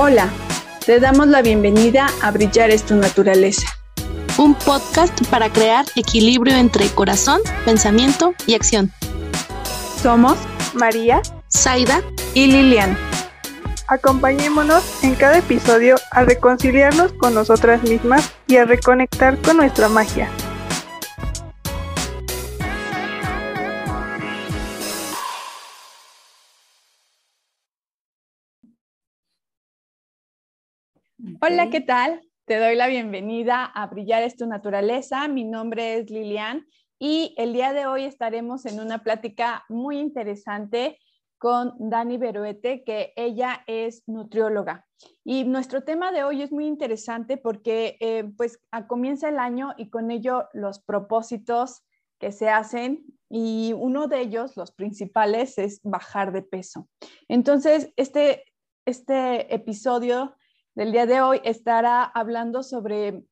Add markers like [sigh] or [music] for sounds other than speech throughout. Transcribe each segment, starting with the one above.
Hola, te damos la bienvenida a Brillar es tu naturaleza. Un podcast para crear equilibrio entre corazón, pensamiento y acción. Somos María, Zaida y Lilian. Acompañémonos en cada episodio a reconciliarnos con nosotras mismas y a reconectar con nuestra magia. Hola, ¿qué tal? Te doy la bienvenida a Brillar es tu naturaleza. Mi nombre es Lilian y el día de hoy estaremos en una plática muy interesante con Dani Beruete, que ella es nutrióloga. Y nuestro tema de hoy es muy interesante porque eh, pues comienza el año y con ello los propósitos que se hacen y uno de ellos, los principales, es bajar de peso. Entonces, este, este episodio del día de hoy estará hablando sobre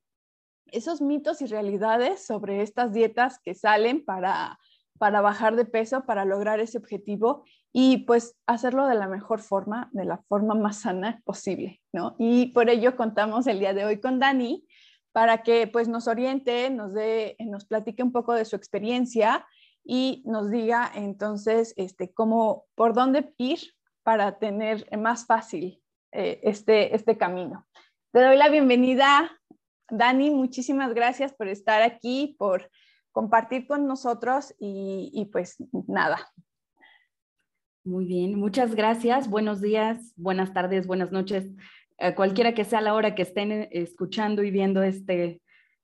esos mitos y realidades, sobre estas dietas que salen para, para bajar de peso, para lograr ese objetivo y pues hacerlo de la mejor forma, de la forma más sana posible, ¿no? Y por ello contamos el día de hoy con Dani para que pues nos oriente, nos dé, nos platique un poco de su experiencia y nos diga entonces este, cómo, por dónde ir para tener más fácil eh, este, este camino. Te doy la bienvenida, Dani. Muchísimas gracias por estar aquí, por compartir con nosotros y, pues nada. Muy bien, muchas gracias. Buenos días, buenas tardes, buenas noches, cualquiera que sea la hora que estén eh, escuchando y viendo este,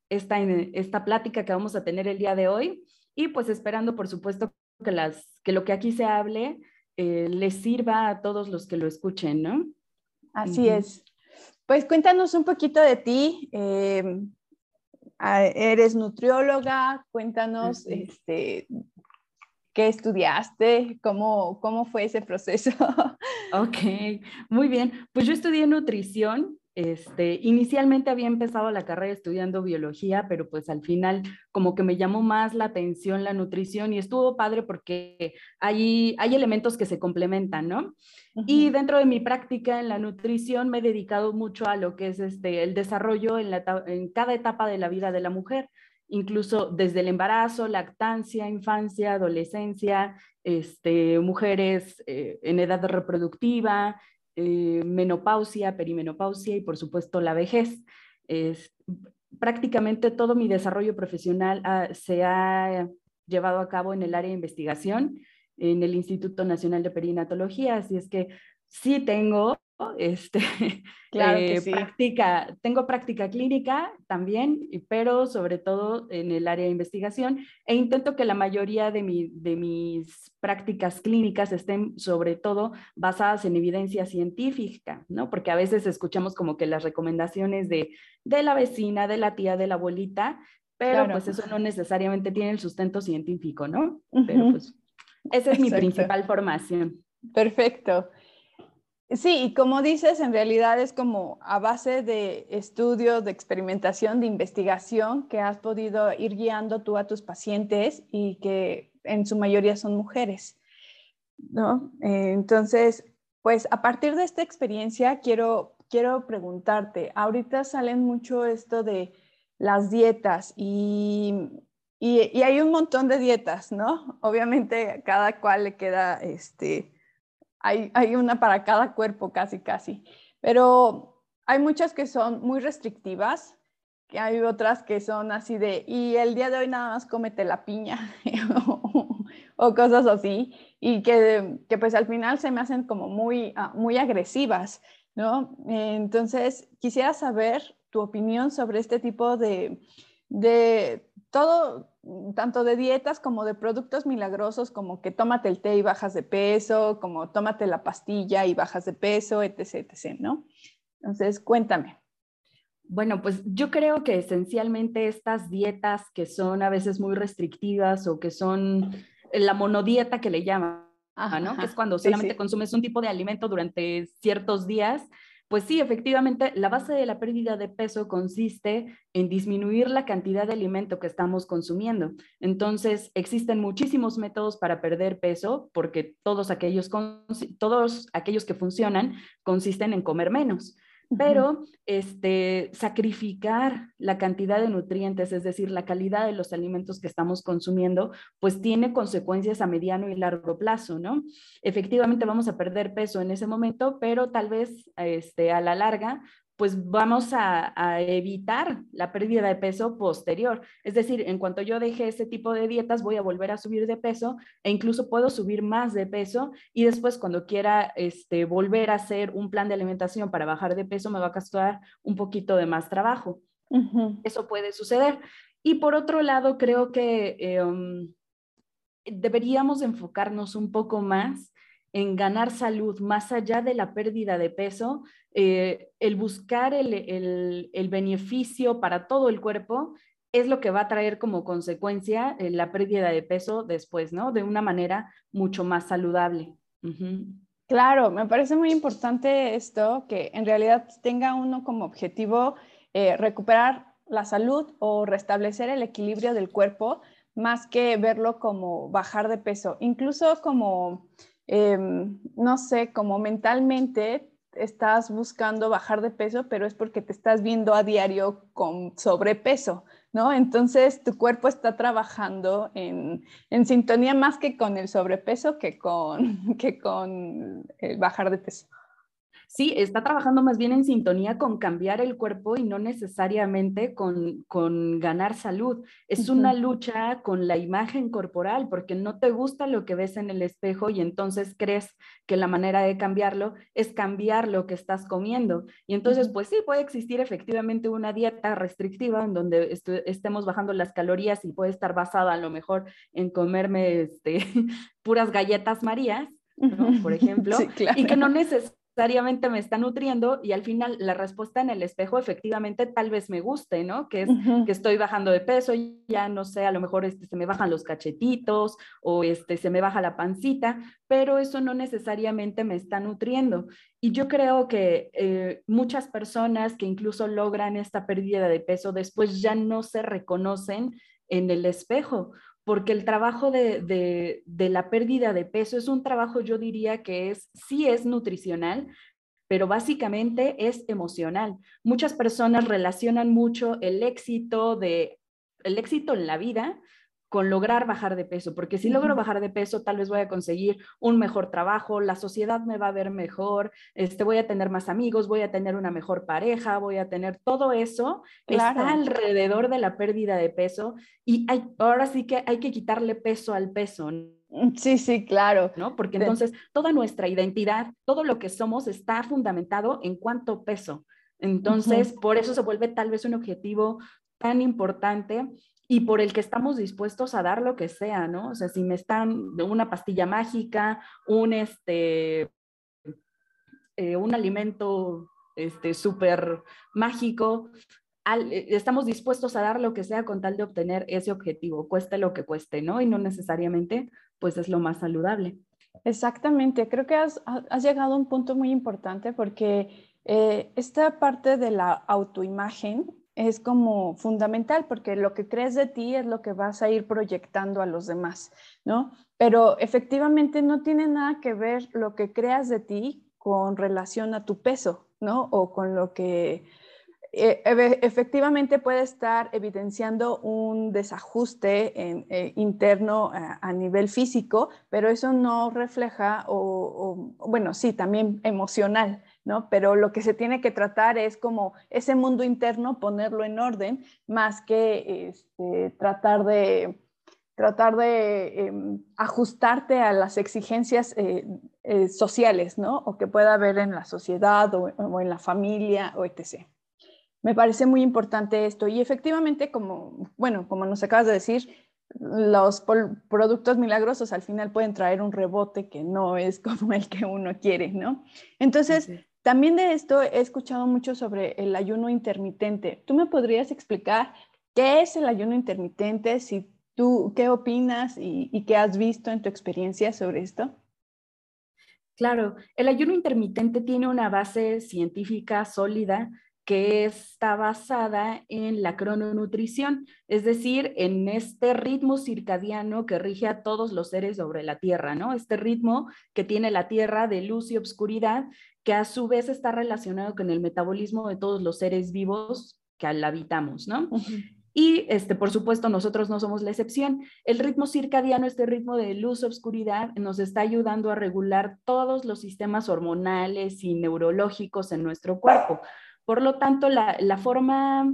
esta, esta plática que vamos a tener el día de hoy. Y pues esperando, por supuesto, que, las, que lo que aquí se hable eh, les sirva a todos los que lo escuchen, ¿no? Así es. Pues cuéntanos un poquito de ti. Em, eres nutrióloga, cuéntanos este, qué estudiaste, cómo, cómo fue ese proceso. [laughs] Ok, muy bien. Pues yo estudié nutrición este, inicialmente había empezado la carrera estudiando biología, pero pues al final como que me llamó más la atención la nutrición y estuvo padre porque hay, hay elementos que se complementan, ¿no? Y dentro de mi práctica en la nutrición me he dedicado mucho a lo que es este, el desarrollo en, la, en cada etapa de la vida de la mujer, incluso desde el embarazo, lactancia, infancia, adolescencia, este, mujeres eh, en edad reproductiva, eh, menopausia, perimenopausia y por supuesto la vejez. Es, prácticamente todo mi desarrollo profesional se ha llevado a cabo en el área de investigación en el Instituto Nacional de Perinatología, así es que sí tengo este, [laughs] claro que eh, práctica, tengo práctica clínica también, pero sobre todo en el área de investigación e intento que la mayoría de, mi, de mis prácticas clínicas estén sobre todo basadas en evidencia científica, ¿no? Porque a veces escuchamos como que las recomendaciones de, de la vecina, de la tía, de la abuelita, pero pues eso no necesariamente tiene el sustento científico, ¿no? Pero pues esa es mi principal formación. Perfecto. Sí, y como dices, en realidad es como a base de estudios, de experimentación, de investigación que has podido ir guiando tú a tus pacientes y que en su mayoría son mujeres, ¿no? Eh, entonces, pues a partir de esta experiencia quiero, quiero preguntarte, ahorita salen mucho esto de las dietas y, y, hay un montón de dietas, ¿no? Obviamente cada cual le queda este hay, una para cada cuerpo casi, casi. Pero hay muchas que son muy restrictivas, que hay otras que son así de, y el día de hoy nada más cómete la piña [laughs] o cosas así, y que, que, pues al final se me hacen como muy, ah, muy agresivas, ¿no? Entonces, quisiera saber tu opinión sobre este tipo de, de todo, tanto de dietas como de productos milagrosos, como que tómate el té y bajas de peso, como tómate la pastilla y bajas de peso, etc., etc., ¿no? Entonces, cuéntame. Bueno, pues yo creo que esencialmente estas dietas que son a veces muy restrictivas o que son la monodieta que le llaman, ¿no? Que es cuando solamente consumes un tipo de alimento durante ciertos días, Pues sí, efectivamente, la base de la pérdida de peso consiste en disminuir la cantidad de alimento que estamos consumiendo. Entonces, existen muchísimos métodos para perder peso porque todos aquellos, que funcionan consisten en comer menos pero este, sacrificar la cantidad de nutrientes, es decir, la calidad de los alimentos que estamos consumiendo, pues tiene consecuencias a mediano y largo plazo, ¿no? Efectivamente vamos a perder peso en ese momento, pero tal vez este, a la larga pues vamos a, evitar la pérdida de peso posterior. Es decir, en cuanto yo deje ese tipo de dietas, voy a volver a subir de peso e incluso puedo subir más de peso y después cuando quiera este, volver a hacer un plan de alimentación para bajar de peso, me va a costar un poquito de más trabajo. Eso puede suceder. Y por otro lado, creo que em, deberíamos enfocarnos un poco más en ganar salud más allá de la pérdida de peso, eh, el buscar el, beneficio para todo el cuerpo es lo que va a traer como consecuencia eh, la pérdida de peso después, ¿no? De una manera mucho más saludable. Claro, me parece muy importante esto, que en realidad tenga uno como objetivo eh, recuperar la salud o restablecer el equilibrio del cuerpo, más que verlo como bajar de peso, incluso como Em, no sé, como mentalmente estás buscando bajar de peso, pero es porque te estás viendo a diario con sobrepeso, ¿no? Entonces tu cuerpo está trabajando en, en sintonía más que con el sobrepeso que con, [laughs] que con el bajar de peso sí, está trabajando más bien en sintonía con cambiar el cuerpo y no necesariamente con, ganar salud. Es una lucha con la imagen corporal porque no te gusta lo que ves en el espejo y entonces crees que la manera de cambiarlo es cambiar lo que estás comiendo. Y entonces, pues sí, puede existir efectivamente una dieta restrictiva en donde estemos bajando las calorías y puede estar basada a lo mejor en comerme este, [laughs] puras galletas marías. por [laughs] ejemplo, y que no necesariamente necesariamente me está nutriendo y al final la respuesta en el espejo efectivamente tal vez me guste, ¿no? Que es que estoy bajando de peso, ya no sé, a lo mejor este, se me bajan los cachetitos o este, se me baja la pancita, pero eso no necesariamente me está nutriendo. Y yo creo que eh, muchas personas que incluso logran esta pérdida de peso después ya no se reconocen en el espejo porque el trabajo de, la pérdida de peso es un trabajo, yo diría que es, sí es nutricional, pero básicamente es emocional. Muchas personas relacionan mucho el éxito de el éxito en la vida con lograr bajar de peso, porque si logro bajar de peso, tal vez voy a conseguir un mejor trabajo, la sociedad me va a ver mejor, este, voy a tener más amigos, voy a tener una mejor pareja, voy a tener todo eso, está alrededor de la pérdida de peso y hay, ahora sí que hay que quitarle peso al peso. Mm, sí, sí, claro. ¿no? Porque entonces toda nuestra identidad, todo lo que somos está fundamentado en cuánto peso. Entonces, por eso se vuelve tal vez un objetivo tan importante y por el que estamos dispuestos a dar lo que sea, ¿no? O sea, si me están una pastilla mágica, un, este, eh, un alimento este, súper mágico, eh, estamos dispuestos a dar lo que sea con tal de obtener ese objetivo, cueste lo que cueste, ¿no? Y no necesariamente, pues es lo más saludable. Exactamente, creo que has, has llegado a un punto muy importante porque eh, esta parte de la autoimagen es como fundamental porque lo que crees de ti es lo que vas a ir proyectando a los demás, ¿no? Pero efectivamente no tiene nada que ver lo que creas de ti con relación a tu peso, ¿no? O con lo que eh, efectivamente puede estar evidenciando un desajuste eh, interno a, nivel físico, pero eso no refleja, o, bueno, sí, también emocional, ¿no? Pero lo que se tiene que tratar es como ese mundo interno, ponerlo en orden, más que este, tratar de tratar de em, ajustarte a las exigencias eh, sociales, ¿no? O que pueda haber en la sociedad o, o en la familia o etc. Me parece muy importante esto y efectivamente, como, bueno, como nos acabas de decir, los productos milagrosos al final pueden traer un rebote que no es [laughs] como el que uno quiere, ¿no? Entonces, también de esto he escuchado mucho sobre el ayuno intermitente. ¿Tú me podrías explicar qué es el ayuno intermitente? Si tú, ¿qué opinas y, y qué has visto en tu experiencia sobre esto? Claro, el ayuno intermitente tiene una base científica sólida que está basada en la crononutrición, es decir, en este ritmo circadiano que rige a todos los seres sobre la Tierra, ¿no? Este ritmo que tiene la Tierra de luz y obscuridad, que a su vez está relacionado con el metabolismo de todos los seres vivos que la habitamos, ¿no? Y, este, por supuesto, nosotros no somos la excepción. El ritmo circadiano, este ritmo de luz-obscuridad, nos está ayudando a regular todos los sistemas hormonales y neurológicos en nuestro cuerpo. Por lo tanto, la, la forma,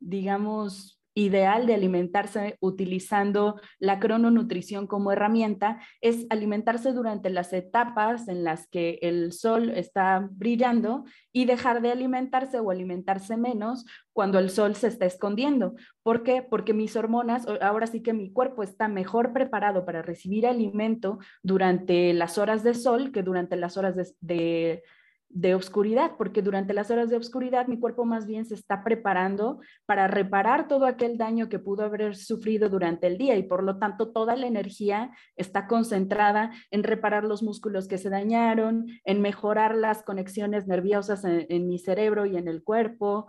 digamos, ideal de alimentarse utilizando la crononutrición como herramienta es alimentarse durante las etapas en las que el sol está brillando y dejar de alimentarse o alimentarse menos cuando el sol se está escondiendo. ¿Por qué? Porque mis hormonas, ahora sí que mi cuerpo está mejor preparado para recibir alimento durante las horas de sol que durante las horas de de oscuridad, porque durante las horas de oscuridad mi cuerpo más bien se está preparando para reparar todo aquel daño que pudo haber sufrido durante el día y por lo tanto toda la energía está concentrada en reparar los músculos que se dañaron, en mejorar las conexiones nerviosas en, en mi cerebro y en el cuerpo,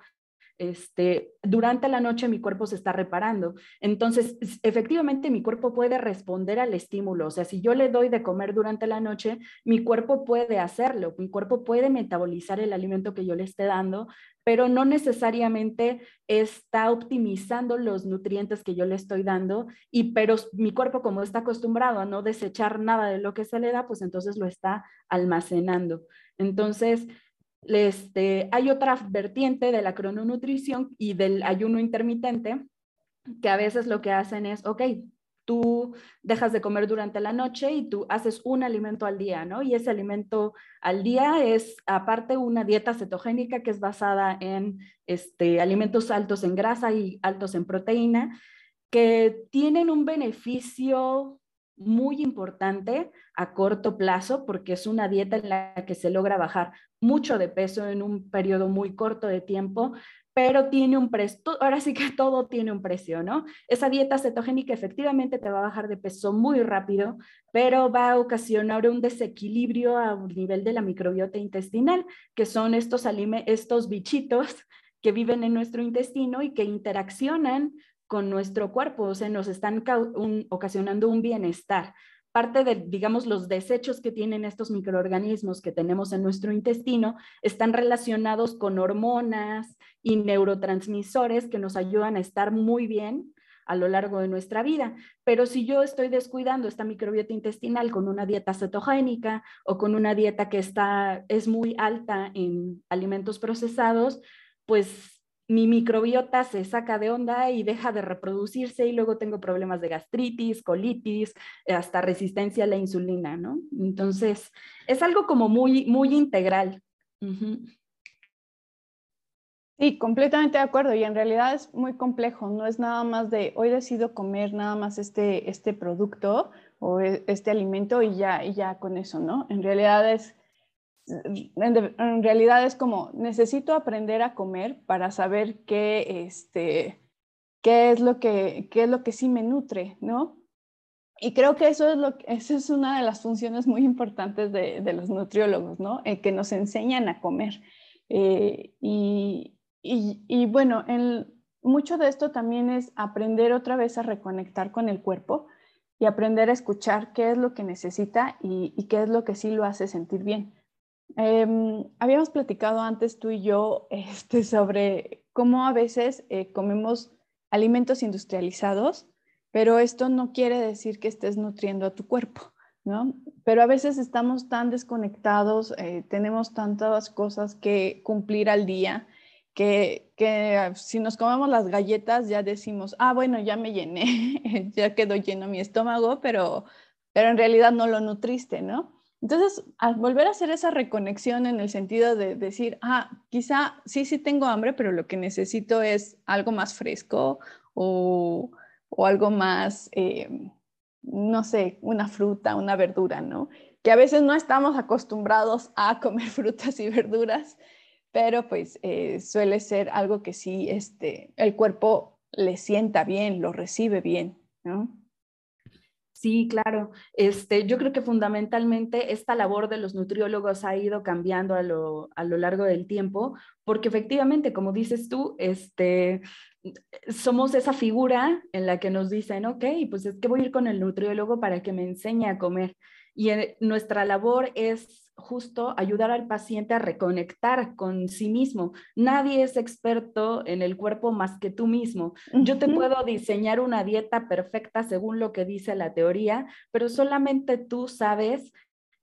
este, durante la noche mi cuerpo se está reparando. Entonces, efectivamente, mi cuerpo puede responder al estímulo. O sea, si yo le doy de comer durante la noche, mi cuerpo puede hacerlo, mi cuerpo puede metabolizar el alimento que yo le esté dando, pero no necesariamente está optimizando los nutrientes que yo le estoy dando. Y pero mi cuerpo, como está acostumbrado a no desechar nada de lo que se le da, pues entonces lo está almacenando. Entonces, este, hay otra vertiente de la crononutrición y del ayuno intermitente que a veces lo que hacen es, ok, tú dejas de comer durante la noche y tú haces un alimento al día, ¿no? Y ese alimento al día es aparte una dieta cetogénica que es basada en este, alimentos altos en grasa y altos en proteína, que tienen un beneficio muy importante a corto plazo porque es una dieta en la que se logra bajar mucho de peso en un periodo muy corto de tiempo, pero tiene un precio, ahora sí que todo tiene un precio, ¿no? Esa dieta cetogénica efectivamente te va a bajar de peso muy rápido, pero va a ocasionar un desequilibrio a nivel de la microbiota intestinal, que son estos, estos bichitos que viven en nuestro intestino y que interaccionan con nuestro cuerpo, o sea, nos están ocasionando un bienestar. Parte de, digamos, los desechos que tienen estos microorganismos que tenemos en nuestro intestino están relacionados con hormonas y neurotransmisores que nos ayudan a estar muy bien a lo largo de nuestra vida. Pero si yo estoy descuidando esta microbiota intestinal con una dieta cetogénica o con una dieta que está, es muy alta en alimentos procesados, pues mi microbiota se saca de onda y deja de reproducirse y luego tengo problemas de gastritis, colitis, hasta resistencia a la insulina, ¿no? Entonces, es algo como muy, muy integral. Sí, completamente de acuerdo y en realidad es muy complejo, no es nada más de hoy decido comer nada más este, este producto o e, este alimento y ya, y ya con eso, ¿no? En realidad es en, realidad es como, necesito aprender a comer para saber qué, este, qué, es, lo que, qué es lo que sí me nutre, ¿no? Y creo que eso es, lo, eso es una de las funciones muy importantes de, de los nutriólogos, ¿no? Eh, que nos enseñan a comer. Eh, y, y, y, bueno, el, mucho de esto también es aprender otra vez a reconectar con el cuerpo y aprender a escuchar qué es lo que necesita y, y qué es lo que sí lo hace sentir bien. Em, habíamos platicado antes tú y yo [laughs] este, sobre cómo a veces eh, comemos alimentos industrializados, pero esto no quiere decir que estés nutriendo a tu cuerpo, ¿no? Pero a veces estamos tan desconectados, eh, tenemos tantas cosas que cumplir al día, que, que, si nos comemos las galletas ya decimos, ah, bueno, ya me llené, [laughs] ya quedó lleno mi estómago, pero, pero en realidad no lo nutriste, ¿no? Entonces, al volver a hacer esa reconexión en el sentido de decir, ah, quizá sí, sí tengo hambre, pero lo que necesito es algo más fresco o, algo más, eh, no sé, una fruta, una verdura, ¿no? Que a veces no estamos acostumbrados a [laughs] comer frutas y verduras, pero pues eh, suele ser algo que sí este, el cuerpo le sienta bien, lo recibe bien, ¿no? Sí, claro. Este, yo creo que fundamentalmente esta labor de los nutriólogos ha ido cambiando a lo, a lo largo del tiempo, porque efectivamente, como dices tú, este, somos esa figura en la que nos dicen, ok, pues es que voy a ir con el nutriólogo para que me enseñe a comer. Y nuestra labor es justo ayudar al paciente a reconectar con sí mismo. Nadie es experto en el cuerpo más que tú mismo. Yo te puedo diseñar una dieta perfecta según lo que dice la teoría, pero solamente tú sabes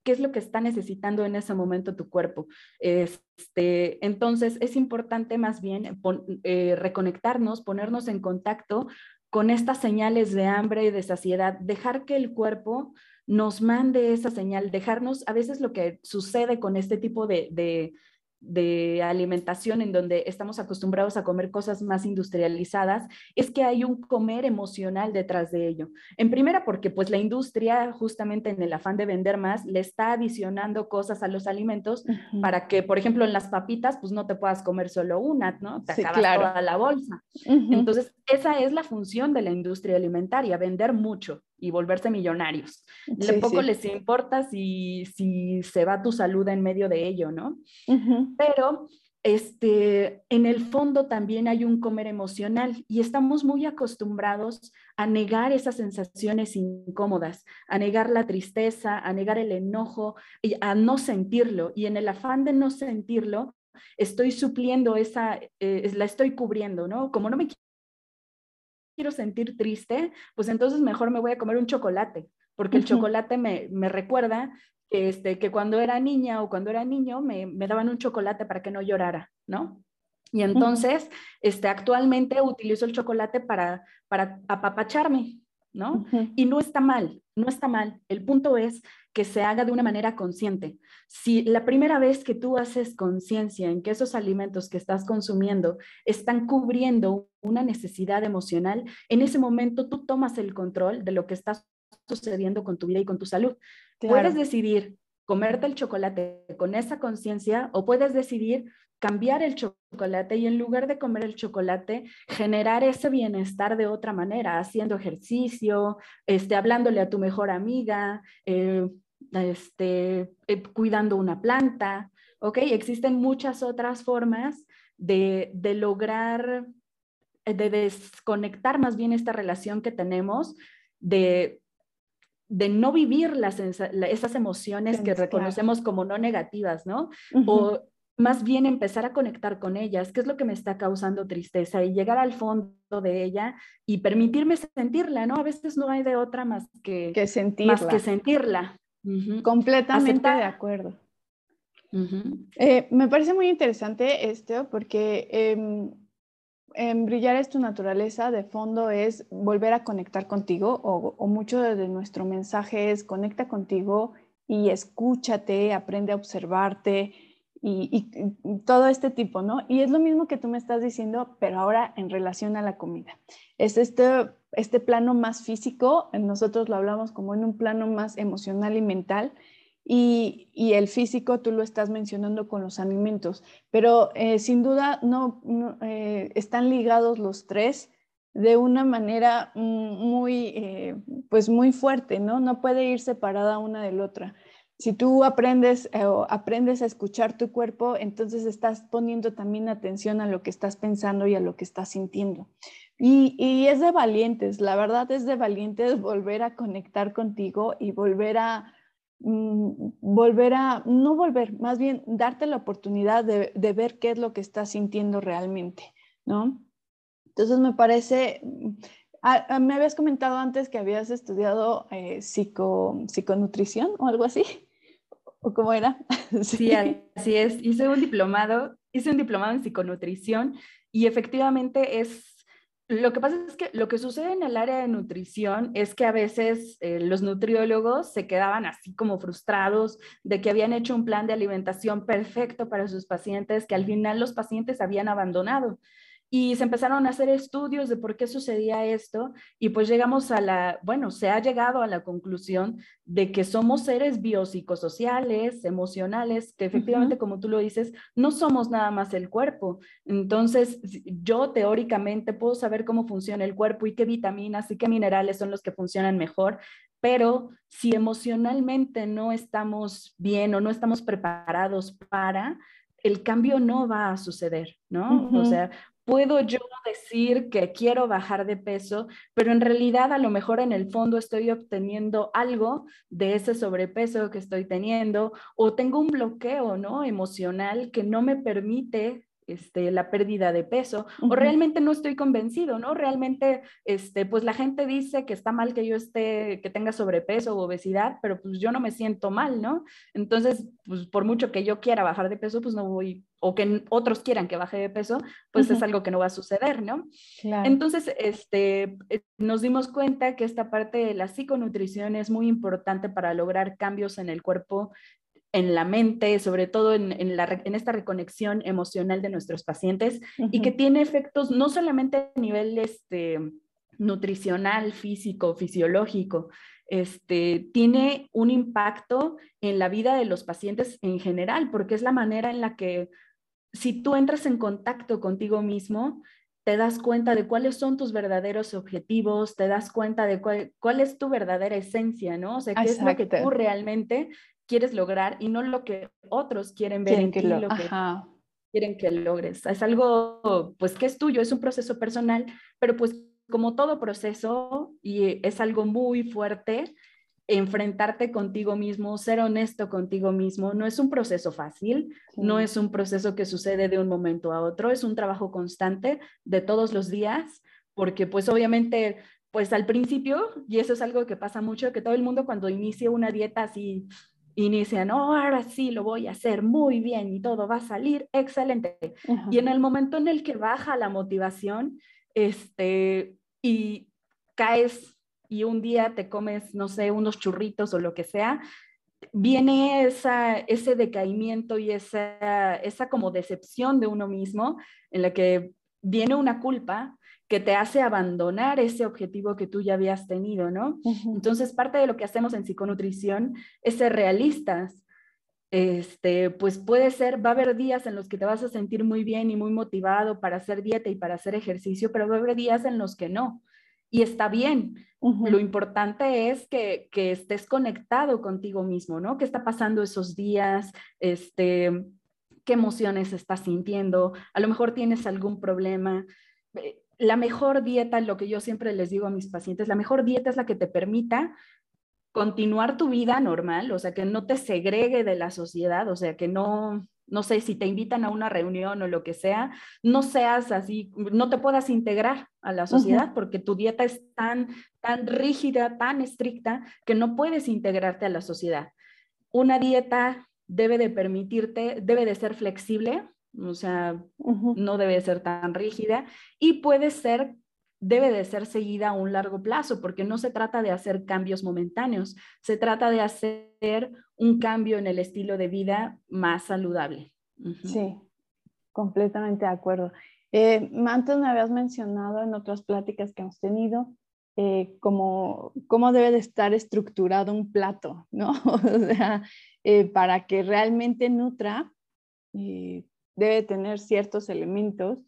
qué es lo que está necesitando en ese momento tu cuerpo. Este, entonces, es importante más bien eh, reconectarnos, ponernos en contacto con estas señales de hambre y de saciedad, dejar que el cuerpo nos mande esa señal, dejarnos, a veces lo que sucede con este tipo de, de alimentación en donde estamos acostumbrados a comer cosas más industrializadas, es que hay un comer emocional detrás de ello. En primera, porque pues la industria, justamente en el afán de vender más, le está adicionando cosas a los alimentos para que, por ejemplo, en las papitas, pues no te puedas comer solo una, ¿no? Te acabas toda la bolsa. Entonces, esa es la función de la industria alimentaria, vender mucho y volverse millonarios. Le poco les importa si, si se va tu salud en medio de ello, ¿no? Pero este, en el fondo también hay un comer emocional y estamos muy acostumbrados a negar esas sensaciones incómodas, a negar la tristeza, a negar el enojo, y a no sentirlo. Y en el afán de no sentirlo, estoy supliendo esa, eh, la estoy cubriendo, ¿no? Como no me quiero sentir triste, pues entonces mejor me voy a comer un chocolate, porque el chocolate me, me recuerda que, este, que cuando era niña o cuando era niño me, me daban un chocolate para que no llorara, ¿no? Y entonces, este, actualmente utilizo el chocolate para, para apapacharme, ¿no? Y no está mal, no está mal. El punto es que se haga de una manera consciente. Si la primera vez que tú haces conciencia en que esos alimentos que estás consumiendo están cubriendo una necesidad emocional, en ese momento tú tomas el control de lo que está sucediendo con tu vida y con tu salud. Puedes decidir comerte el chocolate con esa conciencia o puedes decidir cambiar el chocolate y en lugar de comer el chocolate, generar ese bienestar de otra manera, haciendo ejercicio, este, hablándole a tu mejor amiga, eh, este, eh, cuidando una planta, ¿ok? Existen muchas otras formas de, de lograr, de desconectar más bien esta relación que tenemos, de de no vivir las, esas emociones que reconocemos como no negativas, ¿no? O más bien empezar a conectar con ellas, qué es lo que me está causando tristeza y llegar al fondo de ella y permitirme sentirla, ¿no? A veces no hay de otra más que, sentirla. Más que sentirla. Completamente de acuerdo. Eh, me parece muy interesante esto porque em, en Brillar es tu naturaleza, de fondo es volver a conectar contigo o, mucho de nuestro mensaje es conecta contigo y escúchate, aprende a observarte y, todo este tipo, ¿no? Y es lo mismo que tú me estás diciendo, pero ahora en relación a la comida. Es este, este plano más físico, nosotros lo hablamos como en un plano más emocional y mental, y, el físico tú lo estás mencionando con los alimentos, pero eh, sin duda no, eh, están ligados los tres de una manera muy, eh, pues muy fuerte, ¿no? No puede ir separada una de la otra. Si tú aprendes o aprendes a escuchar tu cuerpo, entonces estás poniendo también atención a lo que estás pensando y a lo que estás sintiendo. Y, y es de valientes, la verdad es de valientes [laughs] volver a conectar contigo y volver a, Mm, volver a, no volver, más bien darte la oportunidad de, ver qué es lo que estás sintiendo realmente, ¿no? Entonces me parece, mm, me habías comentado antes que habías estudiado eh, psico, psiconutrición o algo así, ¿o cómo era? [laughs] sí, así es, hice un diplomado, hice un diplomado en psiconutrición y efectivamente es lo que pasa es que lo que sucede en el área de nutrición es que a veces eh, los nutriólogos se quedaban así como frustrados de que habían hecho un plan de alimentación perfecto para sus pacientes que al final los pacientes habían abandonado. Y se empezaron a hacer estudios de por qué sucedía esto y pues llegamos a la, bueno, se ha llegado a la conclusión de que somos seres biopsicosociales, emocionales, que efectivamente, como tú lo dices, no somos nada más el cuerpo. Entonces, yo teóricamente puedo saber cómo funciona el cuerpo y qué vitaminas y qué minerales son los que funcionan mejor, pero si emocionalmente no estamos bien o no estamos preparados para, el cambio no va a suceder, ¿no? O sea, puedo yo decir que quiero bajar de peso, pero en realidad a lo mejor en el fondo estoy obteniendo algo de ese sobrepeso que estoy teniendo o tengo un bloqueo, ¿no? Emocional que no me permite este, la pérdida de peso, o realmente no estoy convencido, ¿no? Realmente, este, pues la gente dice que está mal que yo esté, que tenga sobrepeso o obesidad, pero pues yo no me siento mal, ¿no? Entonces, pues por mucho que yo quiera bajar de peso, pues no voy, o que otros quieran que baje de peso, pues es algo que no va a suceder, ¿no? Entonces, este, eh, nos dimos cuenta que esta parte de la psiconutrición es muy importante para lograr cambios en el cuerpo en la mente, sobre todo en, esta reconexión emocional de nuestros pacientes y que tiene efectos no solamente a nivel este, nutricional, físico, fisiológico, este, tiene un impacto en la vida de los pacientes en general, porque es la manera en la que si tú entras en contacto contigo mismo, te das cuenta de cuáles son tus verdaderos objetivos, te das cuenta de cuál, es tu verdadera esencia, ¿no? O sea, qué es lo que tú realmente quieres lograr y no lo que otros quieren ver en que ti, lo, que quieren que logres. Es algo, pues, que es tuyo, es un proceso personal, pero pues como todo proceso, y es algo muy fuerte, enfrentarte contigo mismo, ser honesto contigo mismo, no es un proceso fácil, no es un proceso que sucede de un momento a otro, es un trabajo constante de todos los días, porque pues obviamente, pues al principio, y eso es algo que pasa mucho, que todo el mundo cuando inicia una dieta así inician, oh, ahora sí lo voy a hacer muy bien y todo va a salir excelente. Y en el momento en el que baja la motivación, este, y caes y un día te comes, no sé, unos churritos o lo que sea, viene esa, ese decaimiento y esa, esa como decepción de uno mismo en la que viene una culpa que te hace abandonar ese objetivo que tú ya habías tenido, ¿no? Entonces, parte de lo que hacemos en psiconutrición es ser realistas. Este, pues puede ser, va a haber días en los que te vas a sentir muy bien y muy motivado para hacer dieta y para hacer ejercicio, pero va a haber días en los que no. Y está bien. Lo importante es que, que, estés conectado contigo mismo, ¿no? ¿Qué está pasando esos días? Este, ¿Qué emociones estás sintiendo? A lo mejor tienes algún problema eh, la mejor dieta, lo que yo siempre les digo a mis pacientes, la mejor dieta es la que te permita continuar tu vida normal, o sea, que no te segregue de la sociedad, o sea, que no, no sé, si te invitan a una reunión o lo que sea, no seas así, no te puedas integrar a la sociedad porque tu dieta es tan, tan rígida, tan estricta, que no puedes integrarte a la sociedad. Una dieta debe de permitirte, debe de ser flexible, o sea, no debe ser tan rígida y puede ser, debe de ser seguida a un largo plazo, porque no se trata de hacer cambios momentáneos, se trata de hacer un cambio en el estilo de vida más saludable. Sí, completamente de acuerdo. Eh, antes me habías mencionado en otras pláticas que hemos tenido eh, como, cómo debe de estar estructurado un plato, ¿no? [laughs] o sea, eh, para que realmente nutra, eh, debe tener ciertos elementos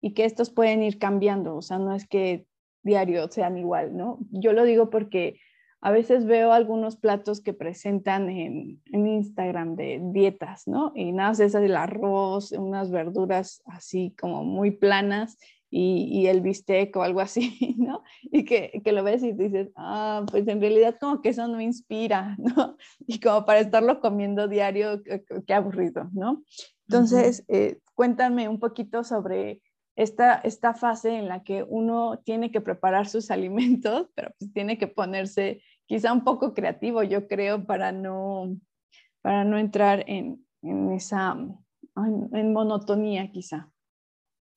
y que estos pueden ir cambiando, o sea, no es que diario sean igual, ¿no? Yo lo digo porque a veces veo algunos platos que presentan en, Instagram de dietas, ¿no? Y nada más es el arroz, unas verduras así como muy planas y, el bistec o algo así, [laughs] ¿no? Y que, que, lo ves y dices, ah, pues en realidad como que eso no inspira, [laughs] ¿no? Y como para estarlo comiendo diario, qué aburrido, ¿no? Entonces, eh, cuéntame un poquito sobre esta, esta fase en la que uno tiene que preparar sus [laughs] alimentos, pero pues tiene que ponerse quizá un poco creativo, yo creo, para no, para no entrar en, en esa en, monotonía quizá.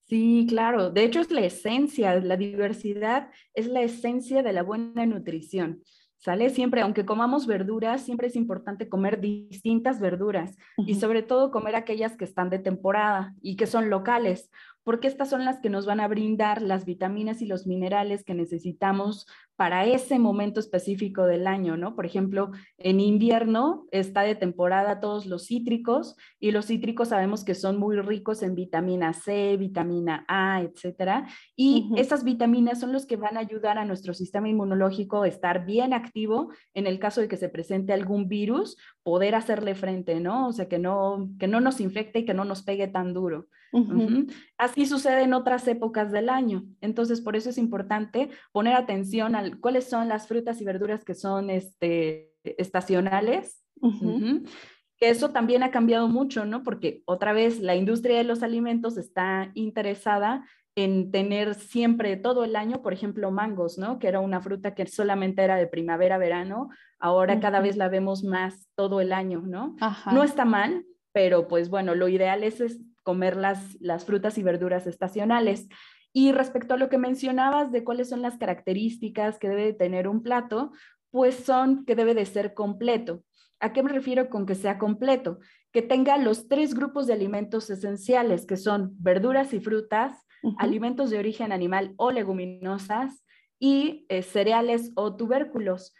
Sí, claro. De hecho, es la esencia, la diversidad es la esencia de la buena nutrición. ¿Sale? Siempre, aunque comamos verduras, siempre es importante comer distintas verduras y sobre todo comer aquellas que están de temporada y que son locales, porque estas son las que nos van a brindar las vitaminas y los minerales que necesitamos para ese momento específico del año, ¿no? Por ejemplo, en invierno está de temporada todos los cítricos y los cítricos sabemos que son muy ricos en vitamina C, vitamina A, etcétera. Y esas vitaminas son los que van a ayudar a nuestro sistema inmunológico a estar bien activo en el caso de que se presente algún virus, poder hacerle frente, ¿no? O sea, que no, que no nos infecte y que no nos pegue tan duro. Así sucede en otras épocas del año. Entonces, por eso es importante poner atención a cuáles son las frutas y verduras que son este, estacionales. Que eso también ha cambiado mucho, ¿no? Porque otra vez la industria de los alimentos está interesada en tener siempre todo el año, por ejemplo, mangos, ¿no? Que era una fruta que solamente era de primavera, verano, ahora cada vez la vemos más todo el año, ¿no? No está mal, pero pues bueno, lo ideal es, es comer las, las frutas y verduras estacionales. Y respecto a lo que mencionabas de cuáles son las características que debe tener un plato, pues son que debe de ser completo. ¿A qué me refiero con que sea completo? Que tenga los tres grupos de alimentos esenciales, que son verduras y frutas, alimentos de origen animal o leguminosas y eh, cereales o tubérculos.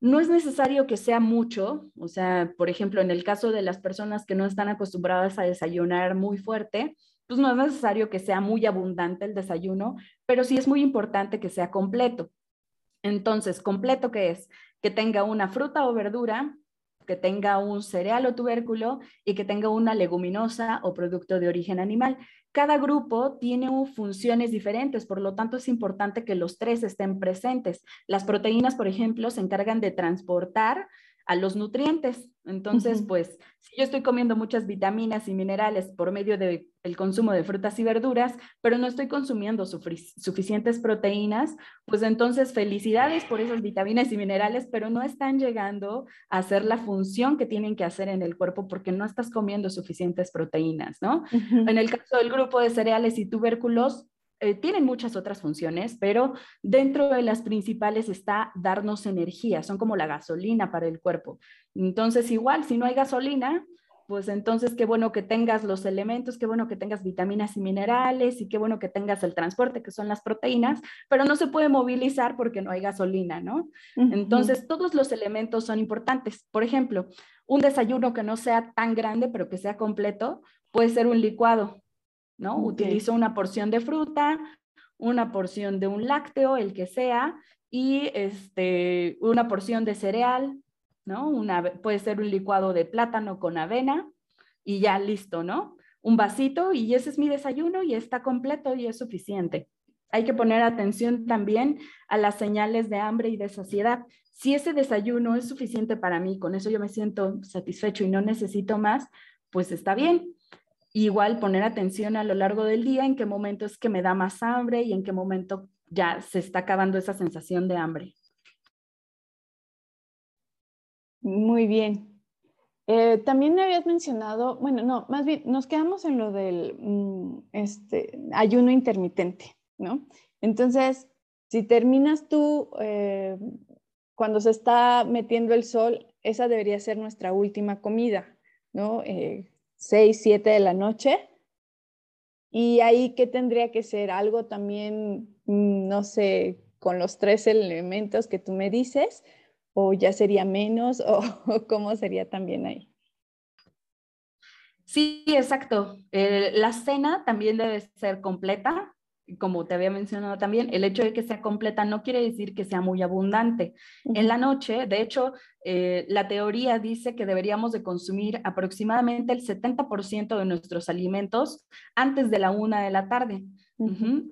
No es necesario que sea mucho, o sea, por ejemplo, en el caso de las personas que no están acostumbradas a desayunar muy fuerte, pues no es necesario que sea muy abundante el desayuno, pero sí es muy importante que sea completo. Entonces, completo que es que tenga una fruta o verdura, que tenga un cereal o tubérculo y que tenga una leguminosa o producto de origen animal. Cada grupo tiene funciones diferentes, por lo tanto es importante que los tres estén presentes. Las proteínas, por ejemplo, se encargan de transportar a los nutrientes. Entonces, pues, si yo estoy comiendo muchas vitaminas y minerales por medio del consumo de frutas y verduras, pero no estoy consumiendo suficientes proteínas, pues entonces felicidades por esas vitaminas y minerales, pero no están llegando a hacer la función que tienen que hacer en el cuerpo porque no estás comiendo suficientes proteínas, ¿no? En el caso del grupo de cereales y tubérculos, eh, tienen muchas otras funciones, pero dentro de las principales está darnos energía, son como la gasolina para el cuerpo. Entonces, igual, si no hay gasolina, pues entonces qué bueno que tengas los elementos, qué bueno que tengas vitaminas y minerales y qué bueno que tengas el transporte, que son las proteínas, pero no se puede movilizar porque no hay gasolina, ¿no? Entonces, todos los elementos son importantes. Por ejemplo, un desayuno que no sea tan grande, pero que sea completo, puede ser un licuado. ¿No? Utilizo una porción de fruta, una porción de un lácteo, el que sea, y este, una porción de cereal, ¿no? Una, puede ser un licuado de plátano con avena y ya listo, ¿no? Un vasito y ese es mi desayuno y está completo y es suficiente. Hay que poner atención también a las señales de hambre y de saciedad. Si ese desayuno es suficiente para mí, con eso yo me siento satisfecho y no necesito más, pues está bien igual poner atención a lo largo del día en qué momento es que me da más hambre y en qué momento ya se está acabando esa sensación de hambre. Muy bien. Eh, también me habías mencionado, bueno, no, más bien nos quedamos en lo del mm, este, ayuno intermitente, ¿no? Entonces, si terminas tú eh, cuando se está metiendo el sol, esa debería ser nuestra última comida, ¿no? Eh, 6, 7 de la noche. Y ahí, ¿qué tendría que ser? Algo también, mm, no sé, con los tres elementos que tú me dices, o ya sería menos, [laughs] o, cómo sería también ahí. Sí, exacto. la cena también debe ser completa, como te había mencionado también, el hecho de que sea completa no quiere decir que sea muy abundante. En la noche, de hecho, eh, la teoría dice que deberíamos de consumir aproximadamente el 70% de nuestros alimentos antes de la una de la tarde.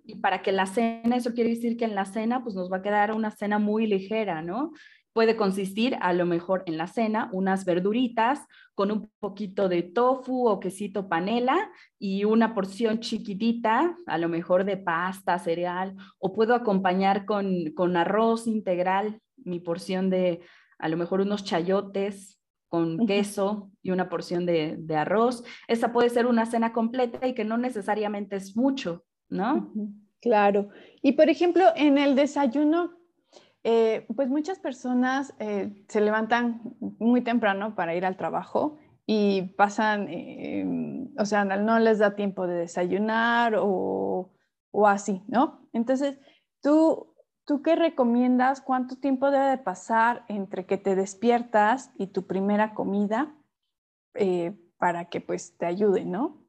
Y para que la cena, eso quiere decir que en la cena, pues nos va a quedar una cena muy ligera, ¿no? Puede consistir a lo mejor en la cena unas verduritas con un poquito de tofu o quesito panela y una porción chiquitita, a lo mejor de pasta, cereal, o puedo acompañar con, arroz integral, mi porción de a lo mejor unos chayotes con queso y una porción de, de, arroz. Esa puede ser una cena completa y que no necesariamente es mucho, ¿no? Claro. Y por ejemplo, en el desayuno, eh, pues muchas personas eh, se levantan muy temprano para ir al trabajo y pasan, eh, o sea, no les da tiempo de desayunar o, o así, ¿no? Entonces, tú, ¿tú qué recomiendas? ¿Cuánto tiempo debe de pasar entre que te despiertas y tu primera comida eh, para que pues te ayude, ¿no?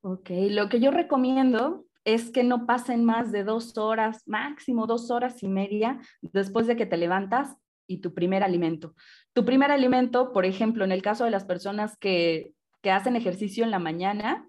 Ok, lo que yo recomiendo es que no pasen más de dos horas, máximo dos horas y media después de que te levantas y tu primer alimento. Tu primer alimento, por ejemplo, en el caso de las personas que, hacen ejercicio en la mañana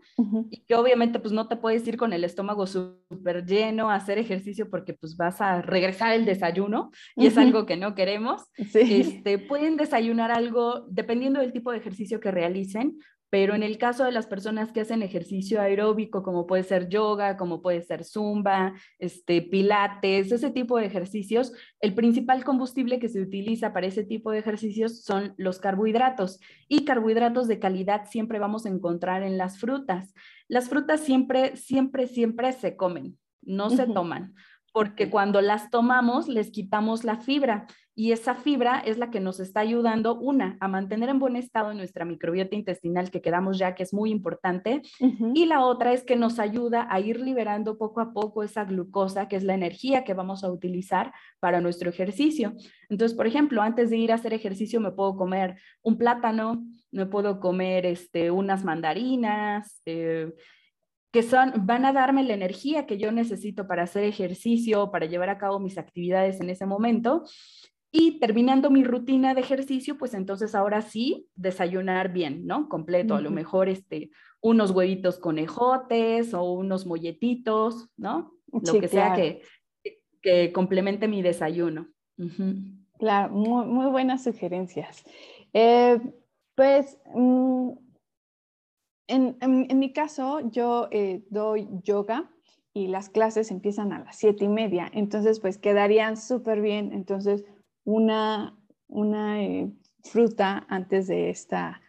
y que obviamente pues no te puedes ir con el estómago súper lleno a hacer ejercicio porque pues vas a regresar el desayuno y es algo que no queremos. Este, pueden desayunar algo dependiendo del tipo de ejercicio que realicen, pero en el caso de las personas que hacen ejercicio aeróbico, como puede ser yoga, como puede ser zumba, este, pilates, ese tipo de ejercicios, el principal combustible que se utiliza para ese tipo de ejercicios son los carbohidratos. Y carbohidratos de calidad siempre vamos a encontrar en las frutas. Las frutas siempre, siempre, siempre se comen, no se toman porque cuando las tomamos les quitamos la fibra y esa fibra es la que nos está ayudando, una, a mantener en buen estado nuestra microbiota intestinal que quedamos ya, que es muy importante, y la otra es que nos ayuda a ir liberando poco a poco esa glucosa, que es la energía que vamos a utilizar para nuestro ejercicio. Entonces, por ejemplo, antes de ir a hacer ejercicio me puedo comer un plátano, me puedo comer este, unas mandarinas, eh, que son, van a darme la energía que yo necesito para hacer ejercicio, para llevar a cabo mis actividades en ese momento. Y terminando mi rutina de ejercicio, pues entonces ahora sí, desayunar bien, ¿no? Completo, a lo mejor este, unos huevitos con ejotes o unos molletitos, ¿no? Lo que sea que, que complemente mi desayuno. Claro, muy, buenas sugerencias. Eh, pues mm, en, mi caso, yo eh, doy yoga y las clases empiezan a las siete y media, entonces pues quedarían súper bien, entonces una, una eh, fruta antes de esta,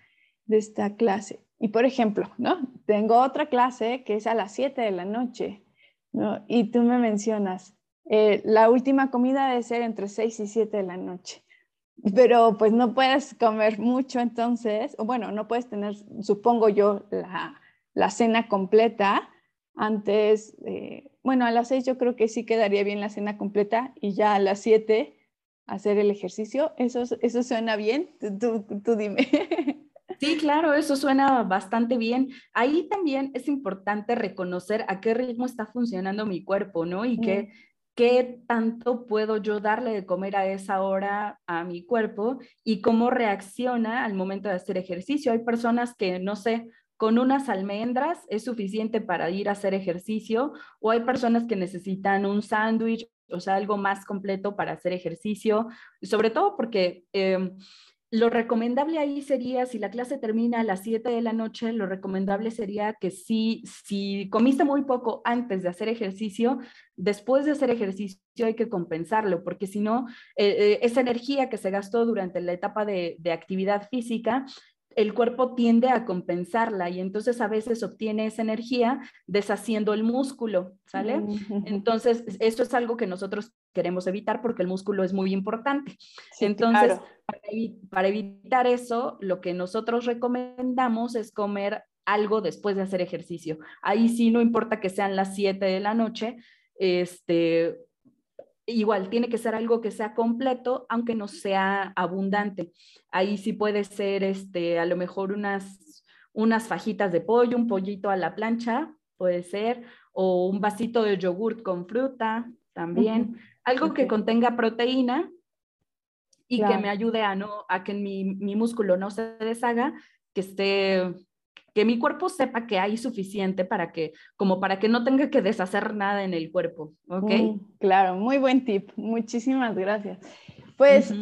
de esta clase. Y por ejemplo, ¿no? Tengo otra clase que es a las 7 de la noche, ¿no? Y tú me mencionas, eh, la última comida debe ser entre 6 y 7 de la noche pero pues no puedes comer mucho entonces, o bueno, no puedes tener, supongo yo, la, la cena completa antes, bueno, a las seis yo creo que sí quedaría bien la cena completa y ya a las siete hacer el ejercicio. ¿Eso, eso suena bien? Tú, tú, dime. [laughs] Sí, claro, eso suena bastante bien. Ahí también es importante reconocer a qué ritmo está funcionando mi cuerpo, ¿no? Y qué, qué tanto puedo yo darle de comer a esa hora a mi cuerpo y cómo reacciona al momento de hacer ejercicio. Hay personas que, no sé, con unas almendras es suficiente para ir a hacer ejercicio o hay personas que necesitan un sándwich, o sea, algo más completo para hacer ejercicio, sobre todo porque... Em, lo recomendable ahí sería, si la clase termina a las 7 de la noche, lo recomendable sería que si, si comiste muy poco antes de hacer ejercicio, después de hacer ejercicio hay que compensarlo, porque si no, eh, eh, esa energía que se gastó durante la etapa de, de actividad física el cuerpo tiende a compensarla y entonces a veces obtiene esa energía deshaciendo el músculo, ¿sale? Entonces, esto es algo que nosotros queremos evitar porque el músculo es muy importante. entonces, para, evitar eso, lo que nosotros recomendamos es comer algo después de hacer ejercicio. Ahí sí, no importa que sean las 7 de la noche, este, igual tiene que ser algo que sea completo, aunque no sea abundante. Ahí sí puede ser, este, a lo mejor unas, unas fajitas de pollo, un pollito a la plancha, puede ser, o un vasito de yogurt con fruta también. Algo que contenga proteína y que me ayude a, no, a que mi, mi músculo no se deshaga, que esté que mi cuerpo sepa que hay suficiente para que, como para que no tenga que deshacer nada en el cuerpo, ¿ok? Mm, claro, muy buen tip, muchísimas gracias. Pues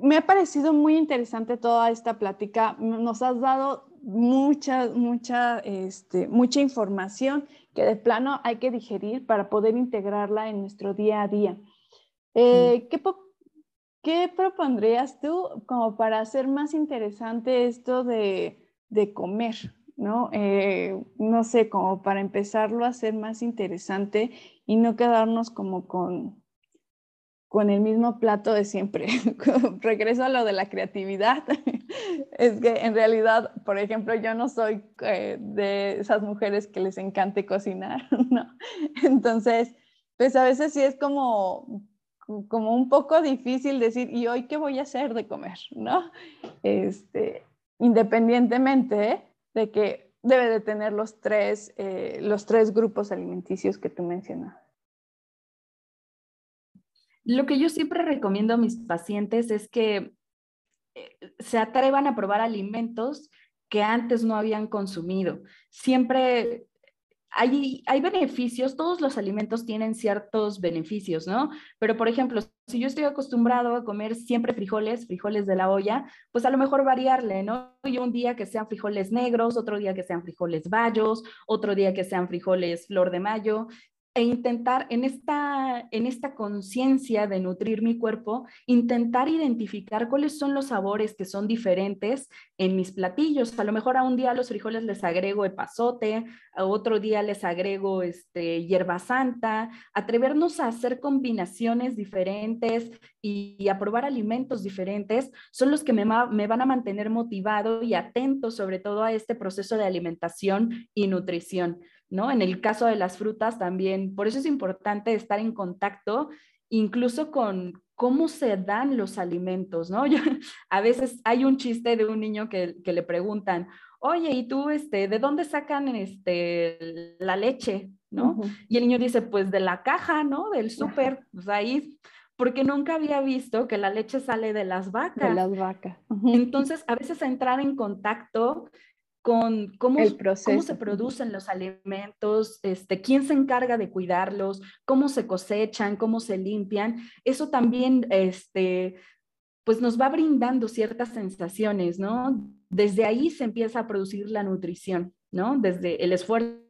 me ha parecido muy interesante toda esta plática, nos has dado mucha, mucha, este, mucha información que de plano hay que digerir para poder integrarla en nuestro día a día. Eh, ¿qué, ¿Qué propondrías tú como para hacer más interesante esto de de comer, ¿no? Eh, no sé, como para empezarlo a hacer más interesante y no quedarnos como con, con el mismo plato de siempre. [laughs] Regreso a lo de la creatividad. [laughs] es que en realidad, por ejemplo, yo no soy eh, de esas mujeres que les encante cocinar, [laughs] ¿no? Entonces, pues a veces sí es como, como un poco difícil decir, ¿y hoy qué voy a hacer de comer? ¿No? Este, independientemente de que debe de tener los tres, eh, los tres grupos alimenticios que tú mencionas. Lo que yo siempre recomiendo a mis pacientes es que eh, se atrevan a probar alimentos que antes no habían consumido. Siempre hay, hay, beneficios, todos los alimentos tienen ciertos beneficios, ¿no? Pero, por ejemplo, si yo estoy acostumbrado a comer siempre frijoles, frijoles de la olla, pues a lo mejor variarle, ¿no? Y un día que sean frijoles negros, otro día que sean frijoles bayos, otro día que sean frijoles flor de mayo e intentar en esta, en esta conciencia de nutrir mi cuerpo, intentar identificar cuáles son los sabores que son diferentes en mis platillos. A lo mejor a un día a los frijoles les agrego epazote, a otro día les agrego este, hierba santa, atrevernos a hacer combinaciones diferentes y, a probar alimentos diferentes son los que me, me van a mantener motivado y atento sobre todo a este proceso de alimentación y nutrición. ¿No? En el caso de las frutas también, por eso es importante estar en contacto incluso con cómo se dan los alimentos, ¿no? [laughs] a veces hay un chiste de un niño que, le preguntan, oye, ¿y tú, este, de dónde sacan este, la leche, ¿no? Y el niño dice, pues de la caja, ¿no? Del súper, [laughs] pues ahí, porque nunca había visto que la leche sale de las vacas. De las vacas. Entonces, a veces entrar en contacto con cómo, cómo se producen los alimentos, este, quién se encarga de cuidarlos, cómo se cosechan, cómo se limpian. Eso también este, pues nos va brindando ciertas sensaciones, ¿no? Desde ahí se empieza a producir la nutrición, ¿no? Desde el esfuerzo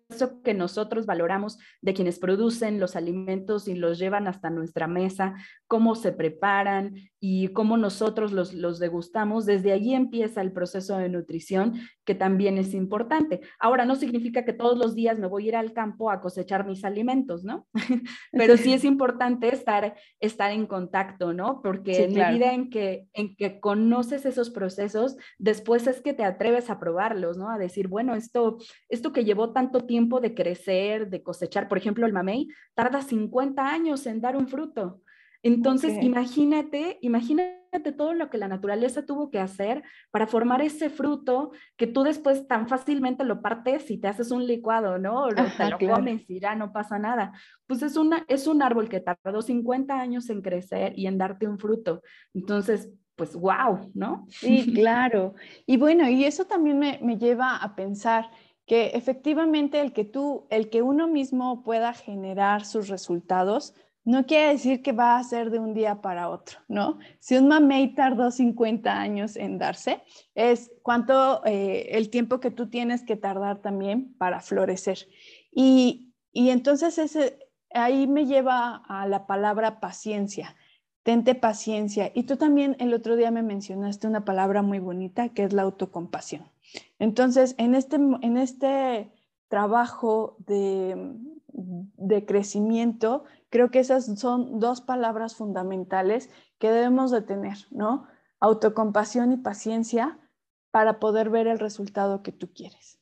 que nosotros valoramos de quienes producen los alimentos y los llevan hasta nuestra mesa, cómo se preparan y cómo nosotros los, los degustamos, desde allí empieza el proceso de nutrición que también es importante. Ahora, no significa que todos los días me voy a ir al campo a cosechar mis alimentos, ¿no? [laughs] Pero sí es importante estar, estar en contacto, ¿no? Porque en la medida en que, en que conoces esos procesos, después es que te atreves a probarlos, ¿no? A decir, bueno, esto, esto que llevó tanto tiempo de crecer, de cosechar, por ejemplo, el mamey, tarda 50 años en dar un fruto. Entonces, imagínate, imagínate todo lo que la naturaleza tuvo que hacer para formar ese fruto que tú después tan fácilmente lo partes y te haces un licuado, ¿no? O te lo comes y ya no pasa nada. Pues es, una, es un árbol que tardó 50 años en crecer y en darte un fruto. Entonces, pues wow, ¿no? Sí, claro. Y bueno, y eso también me, me lleva a pensar que efectivamente el que tú, el que uno mismo pueda generar sus resultados, no quiere decir que va a ser de un día para otro, ¿no? Si un mamey tardó 50 años en darse, es cuánto eh, el tiempo que tú tienes que tardar también para florecer. Y, y entonces ese, ahí me lleva a la palabra paciencia. Tente paciencia. Y tú también el otro día me mencionaste una palabra muy bonita que es la autocompasión. Entonces, en este, en este trabajo de, de crecimiento, creo que esas son dos palabras fundamentales que debemos de tener, ¿no? Autocompasión y paciencia para poder ver el resultado que tú quieres.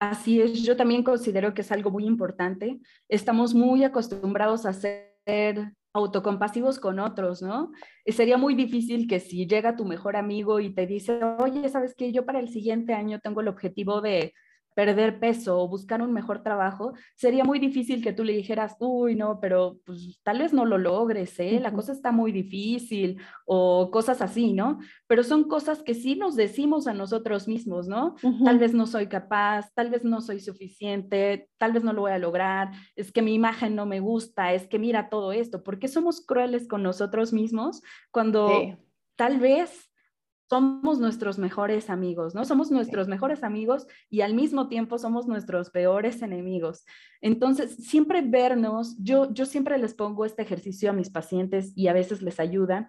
Así es, yo también considero que es algo muy importante. Estamos muy acostumbrados a ser autocompasivos con otros, ¿no? Y sería muy difícil que si llega tu mejor amigo y te dice, oye, ¿sabes qué? Yo para el siguiente año tengo el objetivo de perder peso o buscar un mejor trabajo, sería muy difícil que tú le dijeras, uy, no, pero pues tal vez no lo logres, ¿eh? La cosa está muy difícil o cosas así, ¿no? Pero son cosas que sí nos decimos a nosotros mismos, ¿no? Tal vez no soy capaz, tal vez no soy suficiente, tal vez no lo voy a lograr, es que mi imagen no me gusta, es que mira todo esto, ¿por qué somos crueles con nosotros mismos cuando tal vez somos nuestros mejores amigos, ¿no? Somos nuestros mejores amigos y al mismo tiempo somos nuestros peores enemigos. Entonces, siempre vernos, yo, yo siempre les pongo este ejercicio a mis pacientes y a veces les ayuda,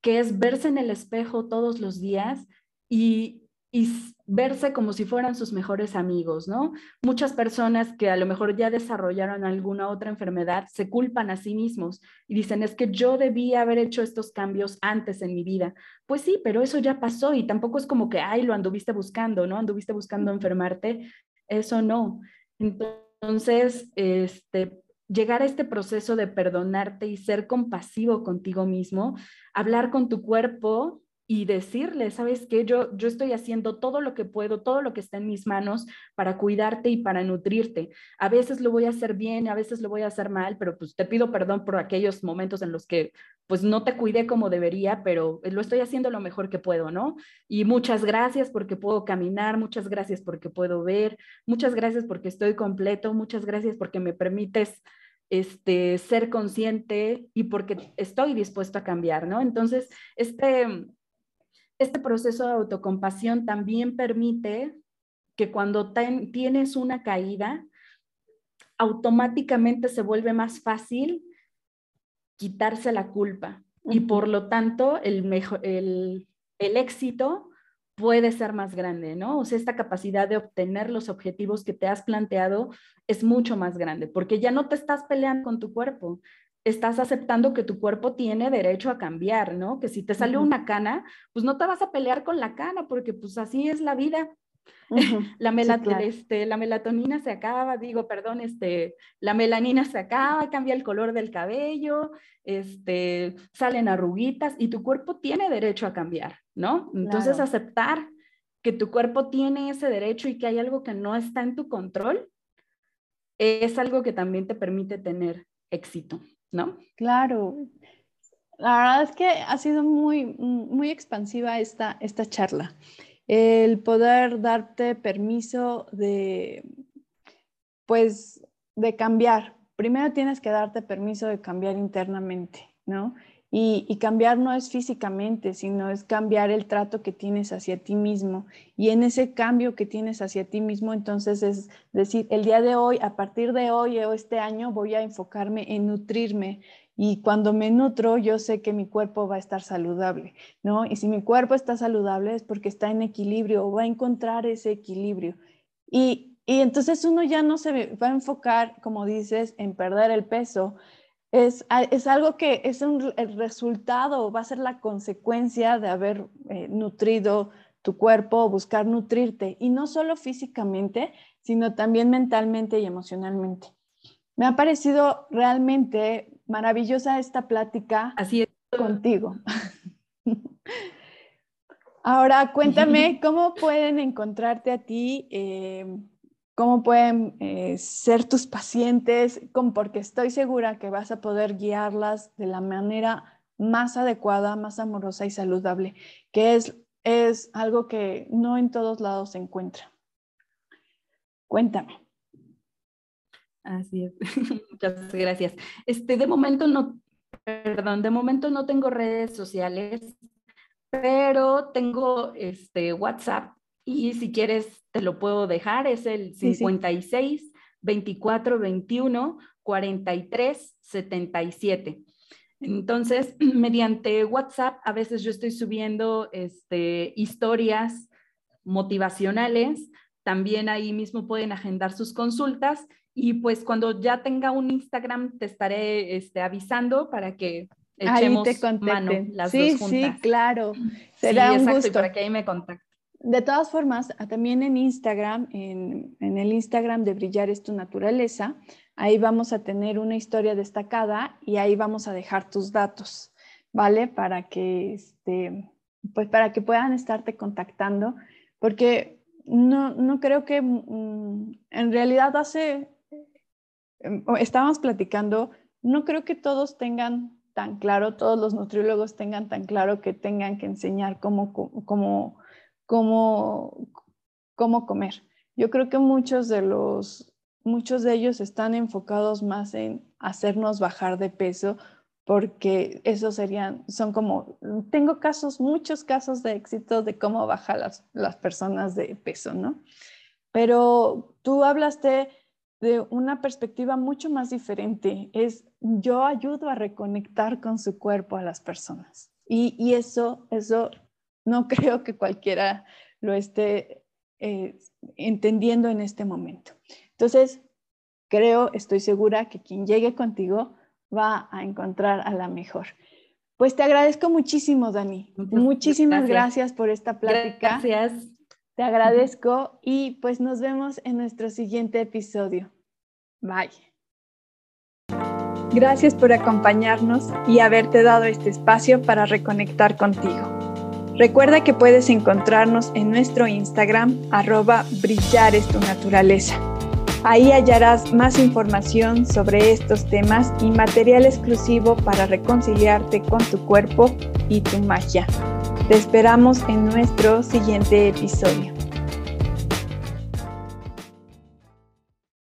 que es verse en el espejo todos los días y, y verse como si fueran sus mejores amigos, ¿no? Muchas personas que a lo mejor ya desarrollaron alguna otra enfermedad se culpan a sí mismos y dicen, es que yo debía haber hecho estos cambios antes en mi vida. Pues sí, pero eso ya pasó y tampoco es como que, ay, lo anduviste buscando, ¿no? Anduviste buscando enfermarte, eso no. Entonces, este, llegar a este proceso de perdonarte y ser compasivo contigo mismo, hablar con tu cuerpo y decirle, ¿sabes qué? Yo, yo estoy haciendo todo lo que puedo, todo lo que está en mis manos para cuidarte y para nutrirte. A veces lo voy a hacer bien, a veces lo voy a hacer mal, pero pues te pido perdón por aquellos momentos en los que pues no te cuidé como debería, pero lo estoy haciendo lo mejor que puedo, ¿no? Y muchas gracias porque puedo caminar, muchas gracias porque puedo ver, muchas gracias porque estoy completo, muchas gracias porque me permites este, ser consciente y porque estoy dispuesto a cambiar, ¿no? Entonces, este, este proceso de autocompasión también permite que cuando tienes una caída, automáticamente se vuelve más fácil quitarse la culpa y por lo tanto el, el, el éxito puede ser más grande, ¿no? O sea, esta capacidad de obtener los objetivos que te has planteado es mucho más grande, porque ya no te estás peleando con tu cuerpo, estás aceptando que tu cuerpo tiene derecho a cambiar, ¿no? Que si te sale una cana, pues no te vas a pelear con la cana, porque pues así es la vida. [laughs] la, este, la melatonina se acaba, digo, perdón, este, la melanina se acaba, cambia el color del cabello, este, salen arruguitas y tu cuerpo tiene derecho a cambiar, ¿no? Entonces aceptar que tu cuerpo tiene ese derecho y que hay algo que no está en tu control es algo que también te permite tener éxito. ¿No? Claro. La verdad es que ha sido muy, muy expansiva esta, esta charla. El poder darte permiso de, pues, de cambiar. Primero tienes que darte permiso de cambiar internamente, ¿no? Y, cambiar no es físicamente, sino es cambiar el trato que tienes hacia ti mismo. Y en ese cambio que tienes hacia ti mismo, entonces es decir, el día de hoy, a partir de hoy o este año, voy a enfocarme en nutrirme. Y cuando me nutro, yo sé que mi cuerpo va a estar saludable, ¿no? Y si mi cuerpo está saludable es porque está en equilibrio o va a encontrar ese equilibrio. Y, y entonces uno ya no se va a enfocar, como dices, en perder el peso, es, es, algo que es un, el resultado, va a ser la consecuencia de haber eh, nutrido tu cuerpo, buscar nutrirte, y no solo físicamente, sino también mentalmente y emocionalmente. Me ha parecido realmente maravillosa esta plática Así es. contigo. [laughs] Ahora, cuéntame [laughs] cómo pueden encontrarte a ti. Eh, cómo pueden eh, ser tus pacientes, porque estoy segura que vas a poder guiarlas de la manera más adecuada, más amorosa y saludable, que es, es algo que no en todos lados se encuentra. Cuéntame. Así es. [laughs] Muchas gracias. Este, de momento no, perdón, de momento no tengo redes sociales, pero tengo este WhatsApp y si quieres, te lo puedo dejar, es el 56 24 21 43 77. Entonces, [clears throat] mediante WhatsApp, a veces yo estoy subiendo este, historias motivacionales, también ahí mismo pueden agendar sus consultas y pues cuando ya tenga un Instagram te estaré este, avisando para que echemos mano las dos juntas. Sí, claro. Será un gusto. para que ahí me contacten. De todas formas, ah, también en Instagram, en, el Instagram de Brillar es tu naturaleza, ahí vamos a tener una historia destacada y ahí vamos a dejar tus datos, ¿vale? Para que, este, pues para que puedan estarte contactando, porque no, no creo que mm, en realidad hace, em, estábamos platicando, no creo que todos tengan tan claro, todos los nutriólogos tengan tan claro que tengan que enseñar cómo, cómo cómo, cómo comer. Yo creo que muchos de los muchos de ellos están enfocados más en hacernos bajar de peso porque eso serían, son como, tengo casos, muchos casos de éxito de cómo bajar las, las personas de peso, ¿no? Pero tú hablaste de una perspectiva mucho más diferente, es yo ayudo a reconectar con su cuerpo a las personas. Y, y eso, eso no creo que cualquiera lo esté eh, entendiendo en este momento. Entonces, creo, estoy segura que quien llegue contigo va a encontrar a la mejor. Pues te agradezco muchísimo, Dani. Muchísimas gracias. por esta plática. Gracias. Te agradezco y pues nos vemos en nuestro siguiente episodio. Bye. Gracias por acompañarnos y haberte dado este espacio para reconectar contigo. Recuerda que puedes encontrarnos en nuestro Instagram arroba brillar es tu naturaleza. Ahí hallarás más información sobre estos temas y material exclusivo para reconciliarte con tu cuerpo y tu magia. Te esperamos en nuestro siguiente episodio.